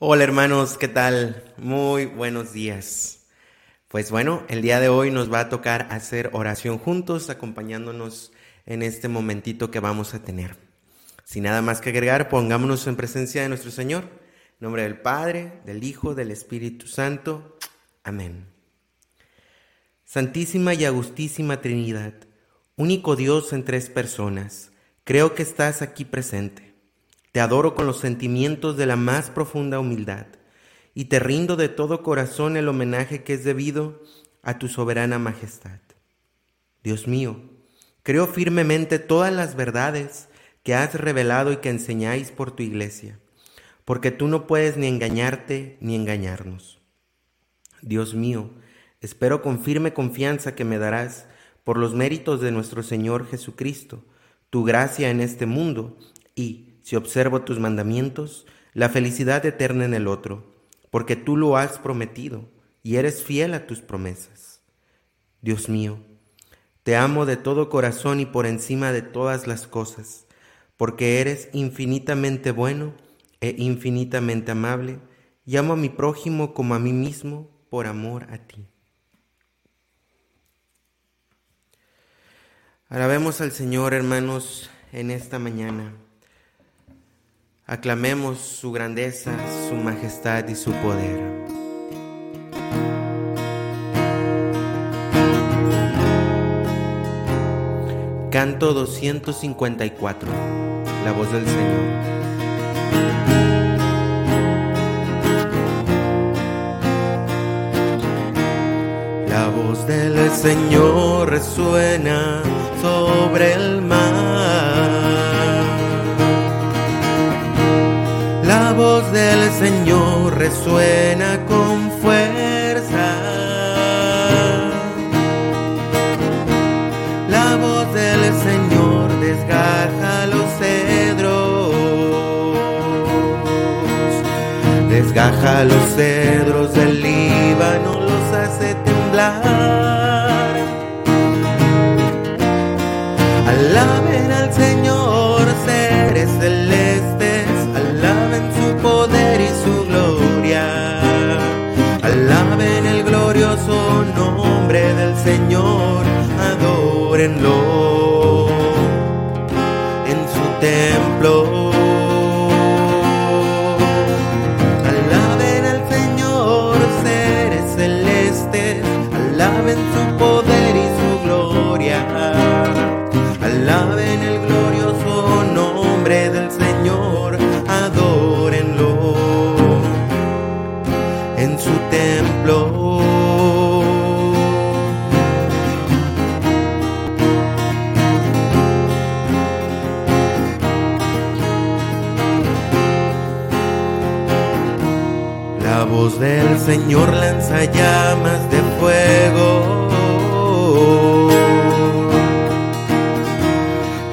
Hola hermanos, ¿qué tal? Muy buenos días. Pues bueno, el día de hoy nos va a tocar hacer oración juntos, acompañándonos en este momentito que vamos a tener. Sin nada más que agregar, pongámonos en presencia de nuestro Señor. En nombre del Padre, del Hijo, del Espíritu Santo. Amén. Santísima y Agustísima Trinidad, único Dios en tres personas, creo que estás aquí presente te adoro con los sentimientos de la más profunda humildad y te rindo de todo corazón el homenaje que es debido a tu soberana majestad. Dios mío, creo firmemente todas las verdades que has revelado y que enseñáis por tu iglesia, porque tú no puedes ni engañarte ni engañarnos. Dios mío, espero con firme confianza que me darás, por los méritos de nuestro Señor Jesucristo, tu gracia en este mundo y, si observo tus mandamientos, la felicidad eterna en el otro, porque tú lo has prometido y eres fiel a tus promesas. Dios mío, te amo de todo corazón y por encima de todas las cosas, porque eres infinitamente bueno e infinitamente amable, y amo a mi prójimo como a mí mismo por amor a ti. Alabemos al Señor, hermanos, en esta mañana. Aclamemos su grandeza, su majestad y su poder. Canto 254. La voz del Señor. La voz del Señor resuena sobre el mar. Voz del Señor resuena con fuerza. La voz del Señor desgaja los cedros. Desgaja los cedros del templo. Lanza llamas de fuego.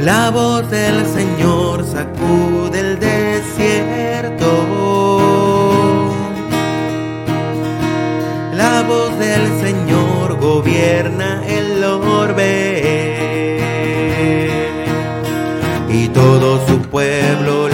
La voz del Señor sacude el desierto. La voz del Señor gobierna el orbe. Y todo su pueblo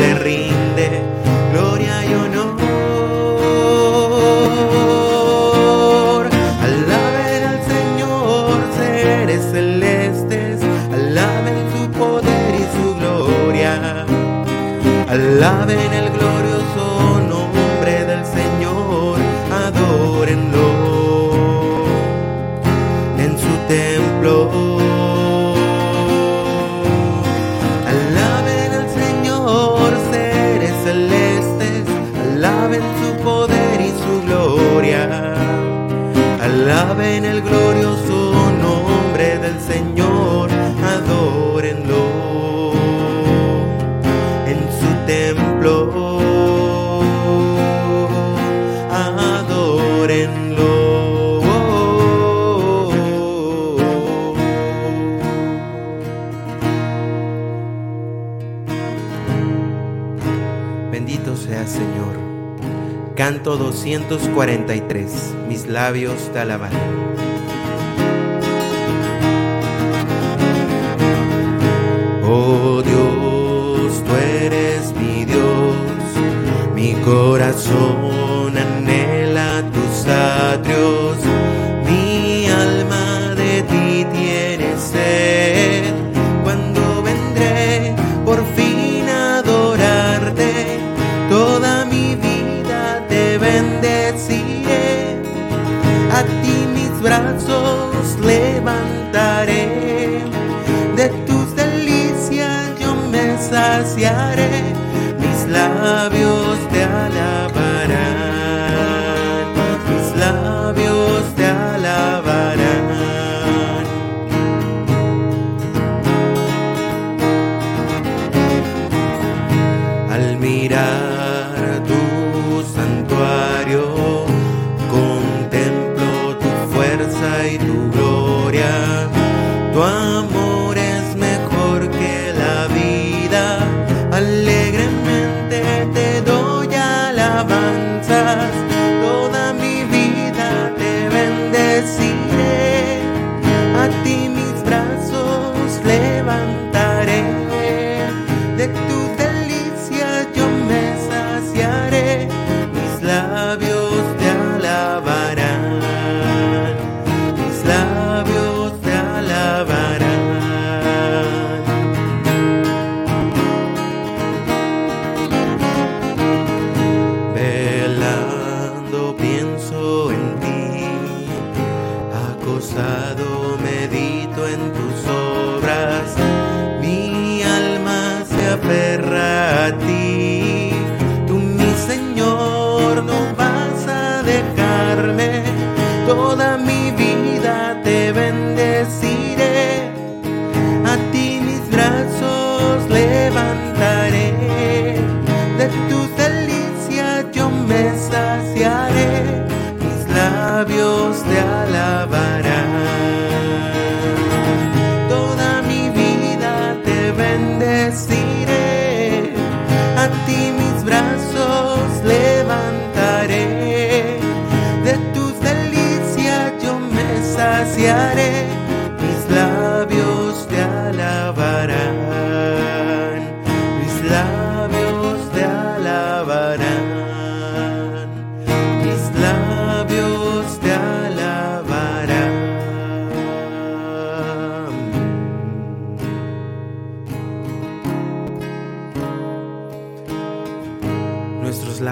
Bendito Señor. Canto 243. Mis labios te alabarán. Oh Dios, tú eres mi Dios, mi corazón anhela tus atrios, alma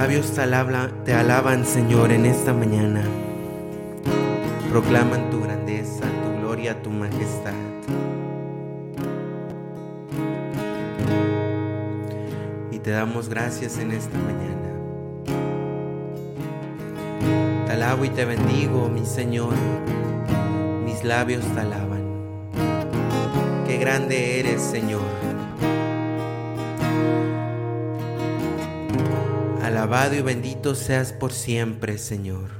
labios te, te alaban, Señor, en esta mañana. Proclaman tu grandeza, tu gloria, tu majestad. Y te damos gracias en esta mañana. Te alabo y te bendigo, mi Señor. Mis labios te alaban. Qué grande eres, Señor. Alabado y bendito seas por siempre, Señor.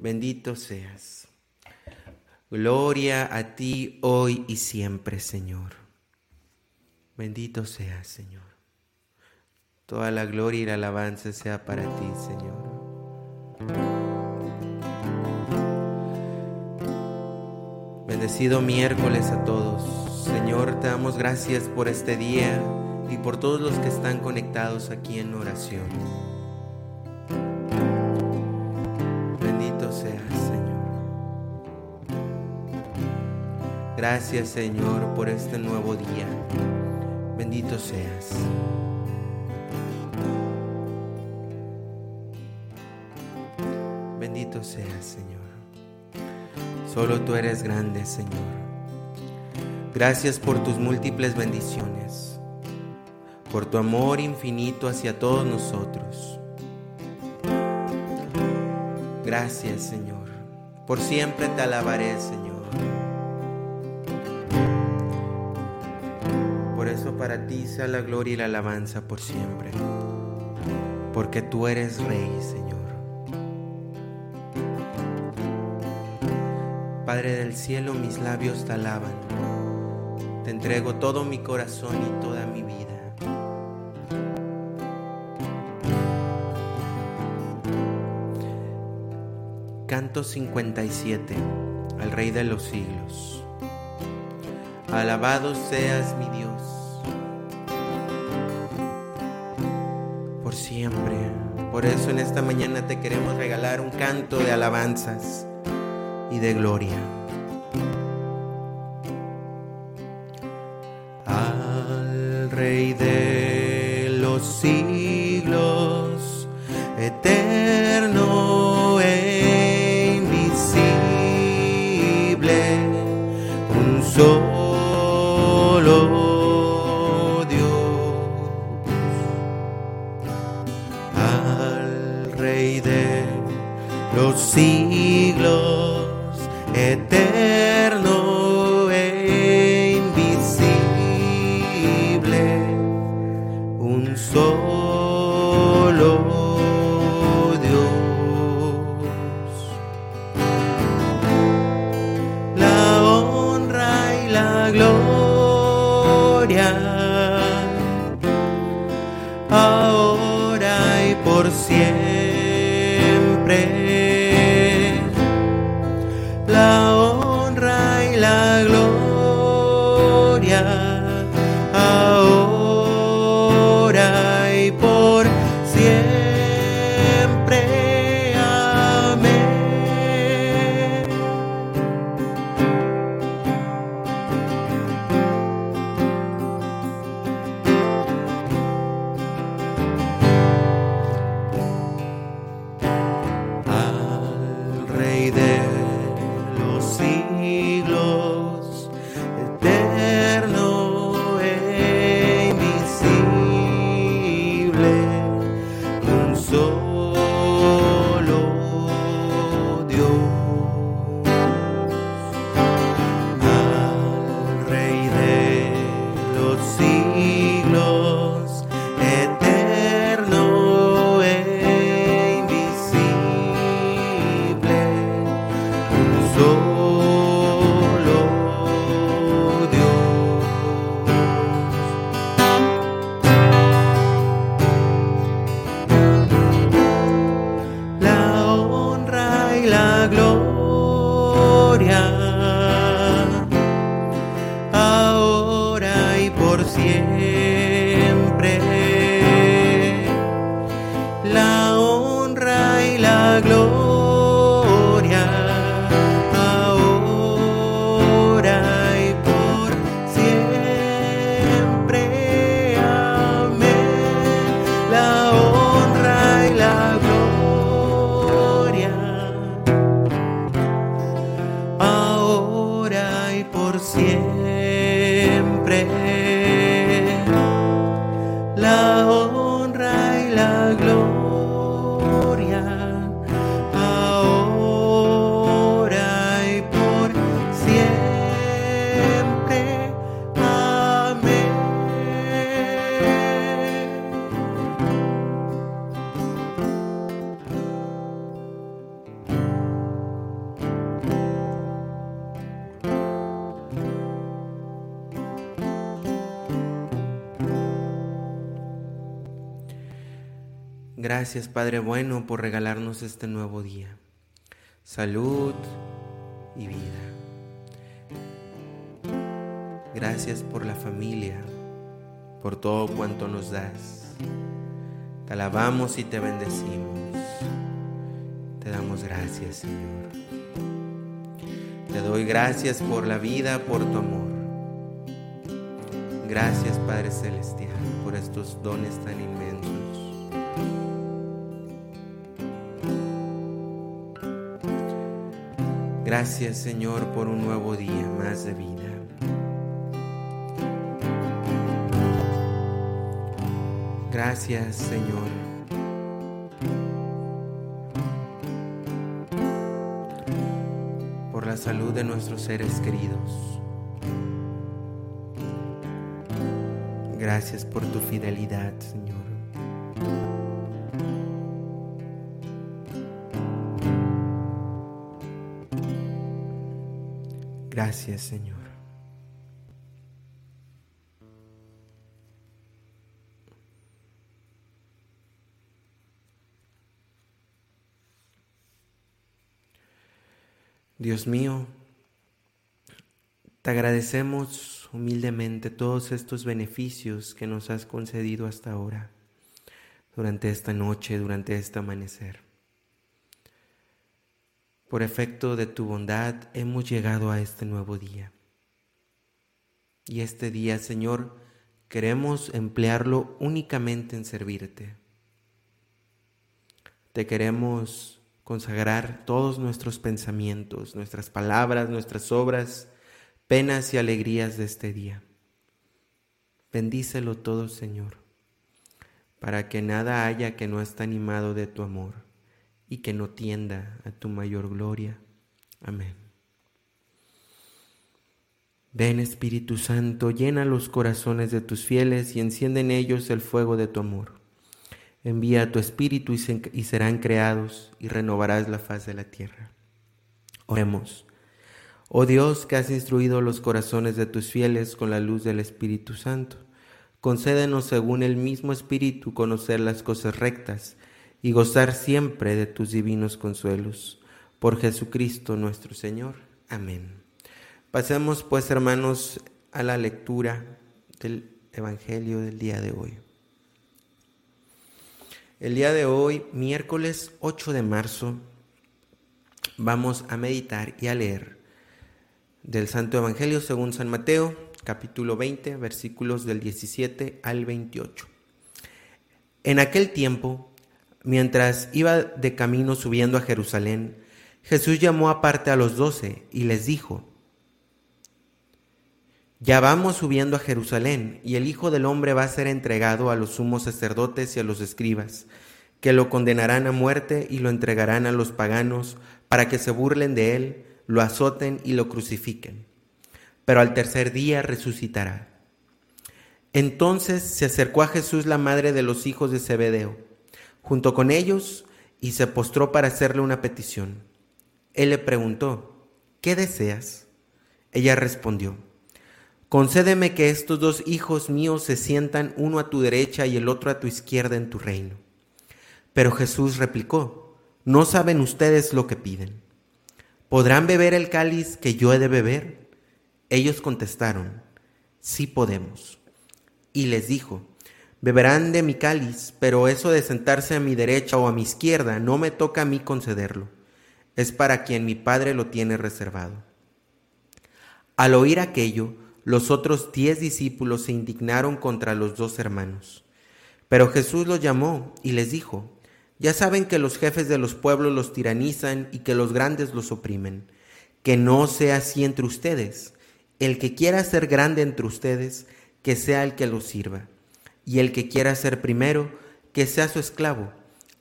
Bendito seas. Gloria a ti hoy y siempre, Señor. Bendito seas, Señor. Toda la gloria y la alabanza sea para ti, Señor. Bendecido miércoles a todos. Señor, te damos gracias por este día y por todos los que están conectados aquí en oración. Bendito seas, Señor. Gracias, Señor, por este nuevo día. Bendito seas. Bendito seas, Señor. Solo tú eres grande, Señor. Gracias por tus múltiples bendiciones, por tu amor infinito hacia todos nosotros. Gracias, Señor. Por siempre te alabaré, Señor. Por eso para ti sea la gloria y la alabanza por siempre. Porque tú eres Rey, Señor. Padre del cielo, mis labios te alaban. Te entrego todo mi corazón y toda mi vida. Canto 57 al Rey de los siglos. Alabado seas mi Dios, por siempre. Por eso en esta mañana te queremos regalar un canto de alabanzas y de gloria. Al Rey de los siglos eterno Glow. Gracias Padre bueno por regalarnos este nuevo día. Salud y vida. Gracias por la familia, por todo cuanto nos das. Te alabamos y te bendecimos. Te damos gracias, Señor. Te doy gracias por la vida, por tu amor. Gracias, Padre Celestial, por estos dones tan inmensos. Gracias Señor por un nuevo día más de vida. Gracias Señor. por la salud de nuestros seres queridos. Gracias por tu fidelidad, Señor. Gracias, Señor. Dios mío, te agradecemos humildemente todos estos beneficios que nos has concedido hasta ahora. durante esta noche, durante este amanecer. Por efecto de tu bondad hemos llegado a este nuevo día. Y este día, Señor, queremos emplearlo únicamente en servirte. Te queremos consagrar todos nuestros pensamientos, nuestras palabras, nuestras obras, penas y alegrías de este día. Bendícelo todo, Señor, para que nada haya que no esté animado de tu amor y que no tienda a tu mayor gloria. Amén. Ven Espíritu Santo, llena los corazones de tus fieles y enciende en ellos el fuego de tu amor. Envía tu Espíritu y, serán creados y renovarás la faz de la tierra. Oremos. Oh Dios, que has instruido los corazones de tus fieles con la luz del Espíritu Santo, concédenos según el mismo Espíritu conocer las cosas rectas y gozar siempre de tus divinos consuelos. Por Jesucristo nuestro Señor. Amén. Pasemos pues, hermanos, a la lectura del Evangelio del día de hoy. El día de hoy, miércoles 8 de marzo, vamos a meditar y a leer del Santo Evangelio según San Mateo, capítulo 20, versículos del 17 al 28. En aquel tiempo, Mientras iba de camino subiendo a Jerusalén, Jesús llamó aparte a los doce y les dijo, Ya vamos subiendo a Jerusalén, y el Hijo del Hombre va a ser entregado a los sumos sacerdotes y a los escribas, que lo condenarán a muerte y lo entregarán a los paganos para que se burlen de él, lo azoten y lo crucifiquen. Pero al tercer día resucitará. Entonces se acercó a Jesús la madre de los hijos de Zebedeo junto con ellos y se postró para hacerle una petición. Él le preguntó, ¿qué deseas? Ella respondió, concédeme que estos dos hijos míos se sientan uno a tu derecha y el otro a tu izquierda en tu reino. Pero Jesús replicó, no saben ustedes lo que piden. ¿Podrán beber el cáliz que yo he de beber? Ellos contestaron, sí podemos. Y les dijo, Beberán de mi cáliz, pero eso de sentarse a mi derecha o a mi izquierda no me toca a mí concederlo. Es para quien mi Padre lo tiene reservado. Al oír aquello, los otros diez discípulos se indignaron contra los dos hermanos. Pero Jesús los llamó y les dijo, Ya saben que los jefes de los pueblos los tiranizan y que los grandes los oprimen. Que no sea así entre ustedes. El que quiera ser grande entre ustedes, que sea el que los sirva y el que quiera ser primero, que sea su esclavo,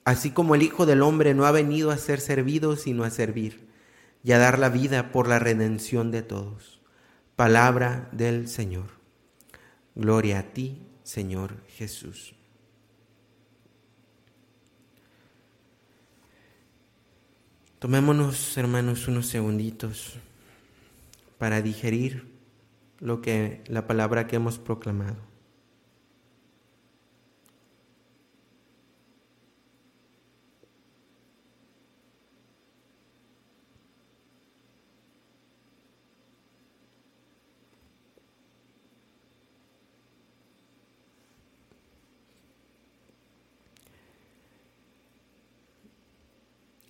así como el Hijo del Hombre no ha venido a ser servido, sino a servir, y a dar la vida por la redención de todos. Palabra del Señor. Gloria a ti, Señor Jesús. Tomémonos, hermanos, unos segunditos para digerir lo que la palabra que hemos proclamado.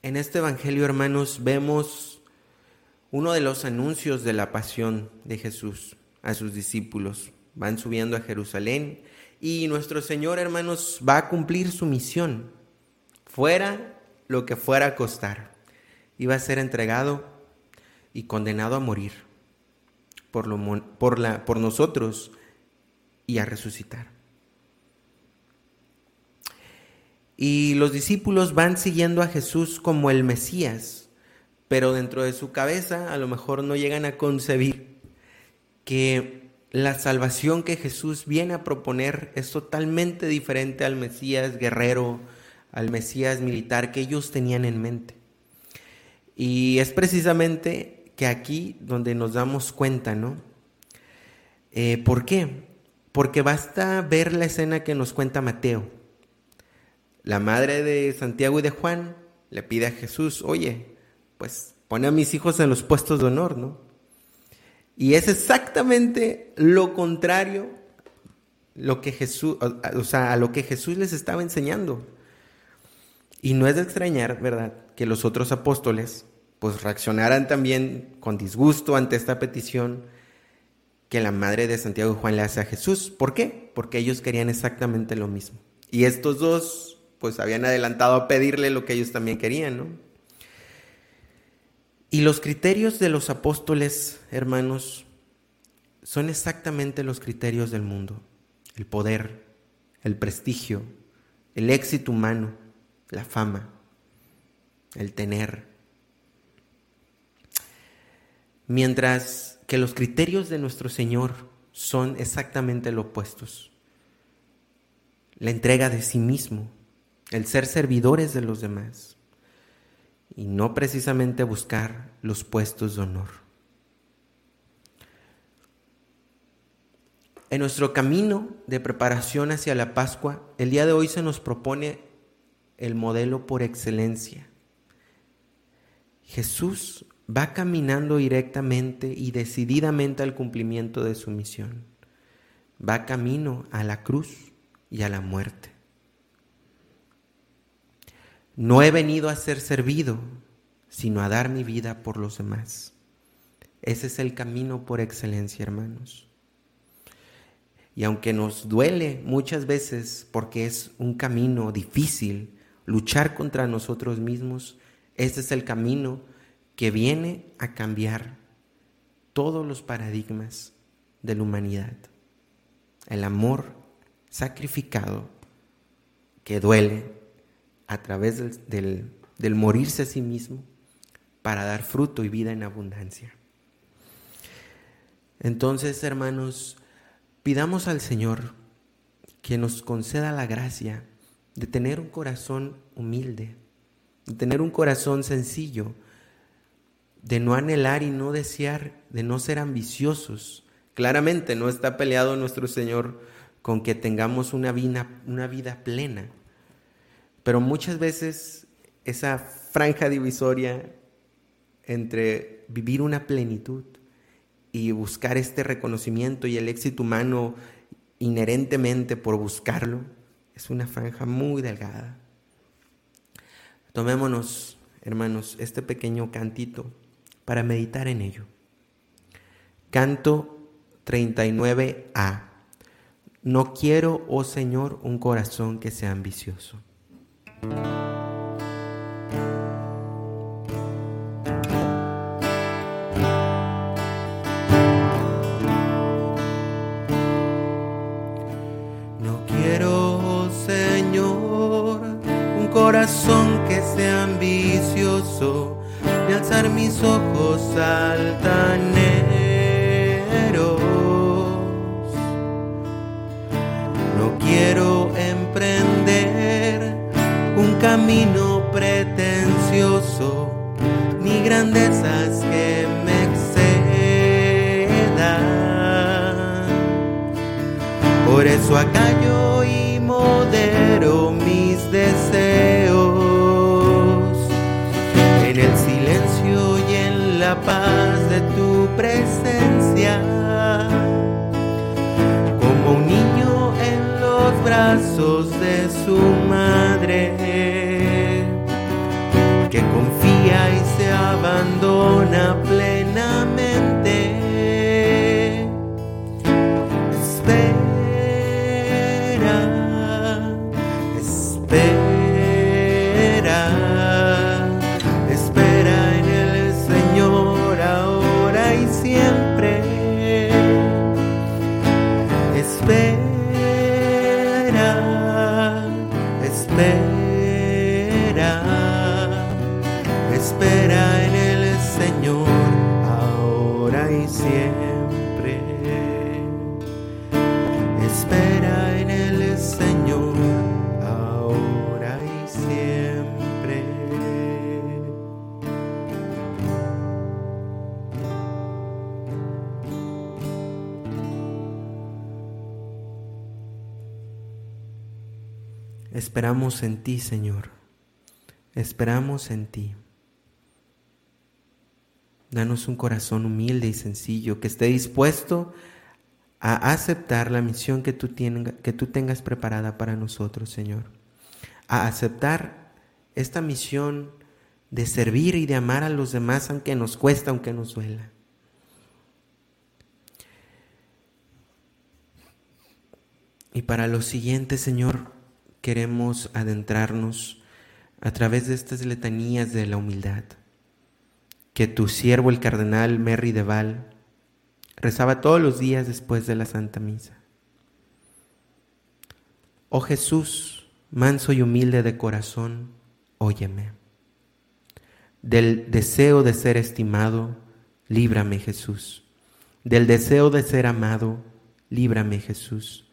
En este Evangelio, hermanos, vemos uno de los anuncios de la pasión de Jesús a sus discípulos. Van subiendo a Jerusalén y nuestro Señor, hermanos, va a cumplir su misión, fuera lo que fuera a costar. Iba a ser entregado y condenado a morir por, por nosotros y a resucitar. Y los discípulos van siguiendo a Jesús como el Mesías, pero dentro de su cabeza a lo mejor no llegan a concebir que la salvación que Jesús viene a proponer es totalmente diferente al Mesías guerrero, al Mesías militar que ellos tenían en mente. Y es precisamente que aquí donde nos damos cuenta, ¿no? Eh, ¿Por qué? Porque basta ver la escena que nos cuenta Mateo la madre de Santiago y de Juan le pide a Jesús, oye, pues pone a mis hijos en los puestos de honor, ¿no? Y es exactamente lo contrario lo que Jesús, o sea, a lo que Jesús les estaba enseñando. Y no es de extrañar, ¿verdad?, que los otros apóstoles pues reaccionaran también con disgusto ante esta petición que la madre de Santiago y Juan le hace a Jesús. ¿Por qué? Porque ellos querían exactamente lo mismo. Y estos dos pues habían adelantado a pedirle lo que ellos también querían, ¿no? Y los criterios de los apóstoles, hermanos, son exactamente los criterios del mundo. El poder, el prestigio, el éxito humano, la fama, el tener. Mientras que los criterios de nuestro Señor son exactamente lo opuestos. La entrega de sí mismo, el ser servidores de los demás y no precisamente buscar los puestos de honor. En nuestro camino de preparación hacia la Pascua, el día de hoy se nos propone el modelo por excelencia. Jesús va caminando directamente y decididamente al cumplimiento de su misión. Va camino a la cruz y a la muerte. No he venido a ser servido, sino a dar mi vida por los demás. Ese es el camino por excelencia, hermanos. Y aunque nos duele muchas veces porque es un camino difícil, luchar contra nosotros mismos, ese es el camino que viene a cambiar todos los paradigmas de la humanidad. El amor sacrificado que duele a través del, del, morirse a sí mismo para dar fruto y vida en abundancia. Entonces, hermanos, pidamos al Señor que nos conceda la gracia de tener un corazón humilde, de tener un corazón sencillo, de no anhelar y no desear, de no ser ambiciosos. Claramente no está peleado nuestro Señor con que tengamos una vida, una vida plena, pero muchas veces esa franja divisoria entre vivir una plenitud y buscar este reconocimiento y el éxito humano inherentemente por buscarlo, es una franja muy delgada. Tomémonos, hermanos, este pequeño cantito para meditar en ello. Canto 39a. No quiero, oh Señor, un corazón que sea ambicioso. No Por eso acallo y modero mis deseos en el silencio y en la paz de tu presencia. Como un niño en los brazos de su madre, que confía y se abandona siempre. Espera en el Señor ahora y siempre. Esperamos en ti, Señor. Esperamos en ti. Danos un corazón humilde y sencillo que esté dispuesto a aceptar la misión que tú, que tú tengas preparada para nosotros, Señor. A aceptar esta misión de servir y de amar a los demás aunque nos cuesta, aunque nos duela. Y para lo siguiente, Señor, queremos adentrarnos a través de estas letanías de la humildad que tu siervo el cardenal Merry de Val rezaba todos los días después de la Santa Misa. Oh Jesús, manso y humilde de corazón, óyeme. Del deseo de ser estimado, líbrame Jesús. Del deseo de ser amado, líbrame Jesús.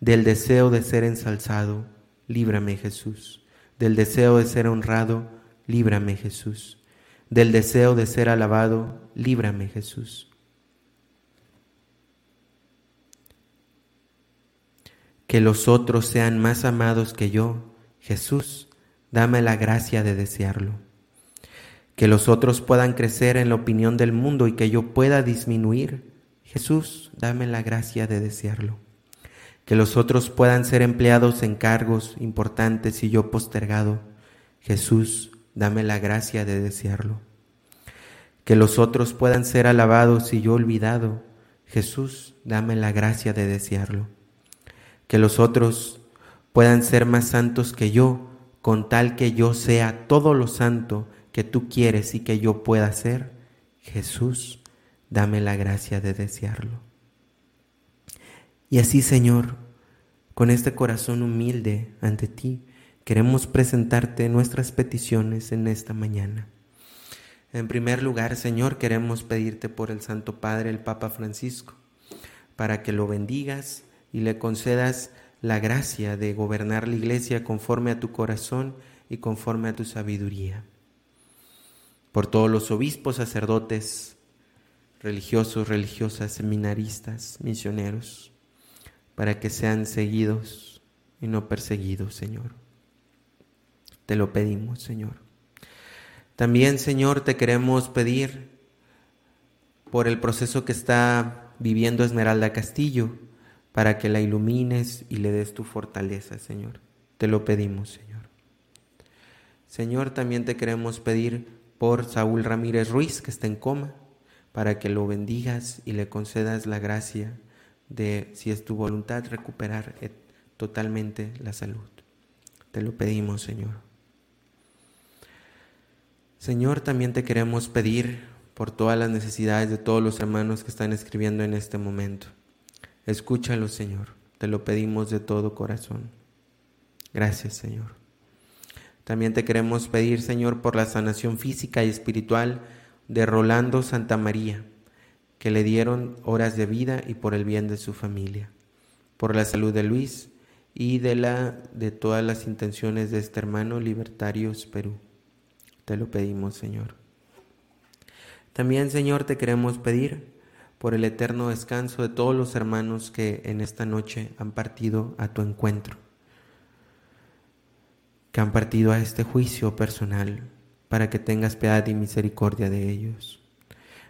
Del deseo de ser ensalzado, líbrame Jesús. Del deseo de ser honrado, líbrame Jesús. Del deseo de ser alabado, líbrame Jesús. Que los otros sean más amados que yo, Jesús, dame la gracia de desearlo. Que los otros puedan crecer en la opinión del mundo y que yo pueda disminuir, Jesús, dame la gracia de desearlo que los otros puedan ser empleados en cargos importantes y yo postergado. Jesús, dame la gracia de desearlo. Que los otros puedan ser alabados y yo olvidado. Jesús, dame la gracia de desearlo. Que los otros puedan ser más santos que yo, con tal que yo sea todo lo santo que tú quieres y que yo pueda ser. Jesús, dame la gracia de desearlo. Y así, Señor, con este corazón humilde ante ti, queremos presentarte nuestras peticiones en esta mañana. En primer lugar, Señor, queremos pedirte por el Santo Padre, el Papa Francisco, para que lo bendigas y le concedas la gracia de gobernar la iglesia conforme a tu corazón y conforme a tu sabiduría. Por todos los obispos, sacerdotes, religiosos, religiosas, seminaristas, misioneros, para que sean seguidos y no perseguidos, Señor. Te lo pedimos, Señor. También, Señor, te queremos pedir por el proceso que está viviendo Esmeralda Castillo, para que la ilumines y le des tu fortaleza, Señor. Te lo pedimos, Señor. Señor, también te queremos pedir por Saúl Ramírez Ruiz, que está en coma, para que lo bendigas y le concedas la gracia de, si es tu voluntad, recuperar eh, totalmente la salud. Te lo pedimos, Señor. Señor, también te queremos pedir por todas las necesidades de todos los hermanos que están escribiendo en este momento. Escúchalo, Señor. Te lo pedimos de todo corazón. Gracias, Señor. También te queremos pedir, Señor, por la sanación física y espiritual de Rolando Santa María que le dieron horas de vida y por el bien de su familia, por la salud de Luis y de la de todas las intenciones de este hermano Libertarios Perú. Te lo pedimos, Señor. También, Señor, te queremos pedir por el eterno descanso de todos los hermanos que en esta noche han partido a tu encuentro, que han partido a este juicio personal, para que tengas piedad y misericordia de ellos.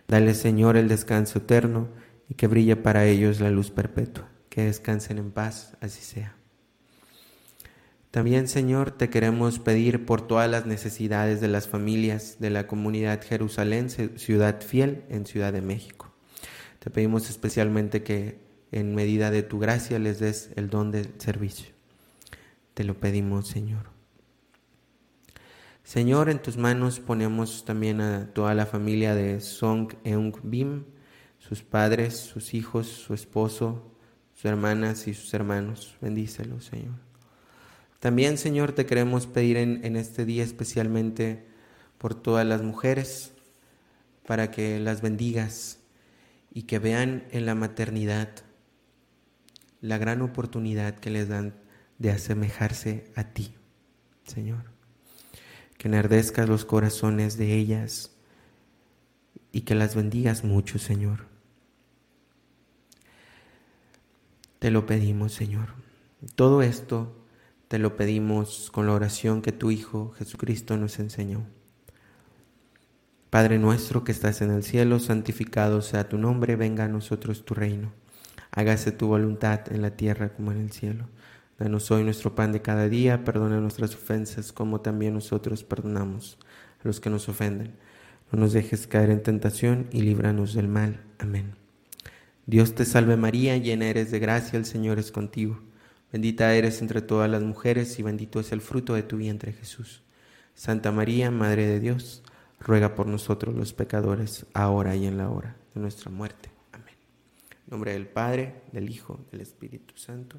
Dale, Señor, el descanso eterno y que brille para ellos la luz perpetua. Que descansen en paz, así sea. También, Señor, te queremos pedir por todas las necesidades de las familias de la comunidad Jerusalén, ciudad fiel en Ciudad de México. Te pedimos especialmente que en medida de tu gracia les des el don del servicio. Te lo pedimos, Señor. Señor, en tus manos ponemos también a toda la familia de Song Eung Bim, sus padres, sus hijos, su esposo, sus hermanas y sus hermanos. Bendícelos, Señor. También, Señor, te queremos pedir en, este día especialmente por todas las mujeres, para que las bendigas y que vean en la maternidad la gran oportunidad que les dan de asemejarse a ti, Señor que enardezcas los corazones de ellas y que las bendigas mucho, Señor. Te lo pedimos, Señor. Todo esto te lo pedimos con la oración que tu Hijo Jesucristo nos enseñó. Padre nuestro que estás en el cielo, santificado sea tu nombre, venga a nosotros tu reino hágase tu voluntad en la tierra como en el cielo. Danos hoy nuestro pan de cada día, perdona nuestras ofensas como también nosotros perdonamos a los que nos ofenden. No nos dejes caer en tentación y líbranos del mal. Amén. Dios te salve María, llena eres de gracia, el Señor es contigo. Bendita eres entre todas las mujeres y bendito es el fruto de tu vientre Jesús. Santa María, Madre de Dios, ruega por nosotros los pecadores, ahora y en la hora de nuestra muerte. Amén. En nombre del Padre, del Hijo, del Espíritu Santo.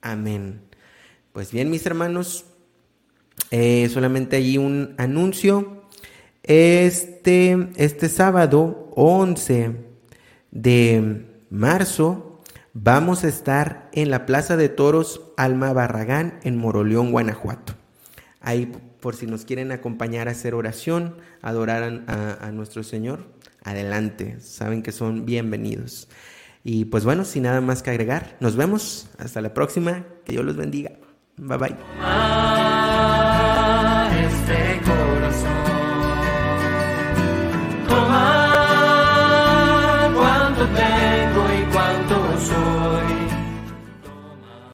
Amén. Pues bien, mis hermanos, eh, solamente hay un anuncio. Este, este sábado 11 de marzo vamos a estar en la Plaza de Toros Alma Barragán en Moroleón, Guanajuato. Ahí por si nos quieren acompañar a hacer oración, adorar a, a nuestro Señor, adelante, saben que son bienvenidos. Y pues bueno, sin nada más que agregar, nos vemos. Hasta la próxima. Que Dios los bendiga. Bye bye.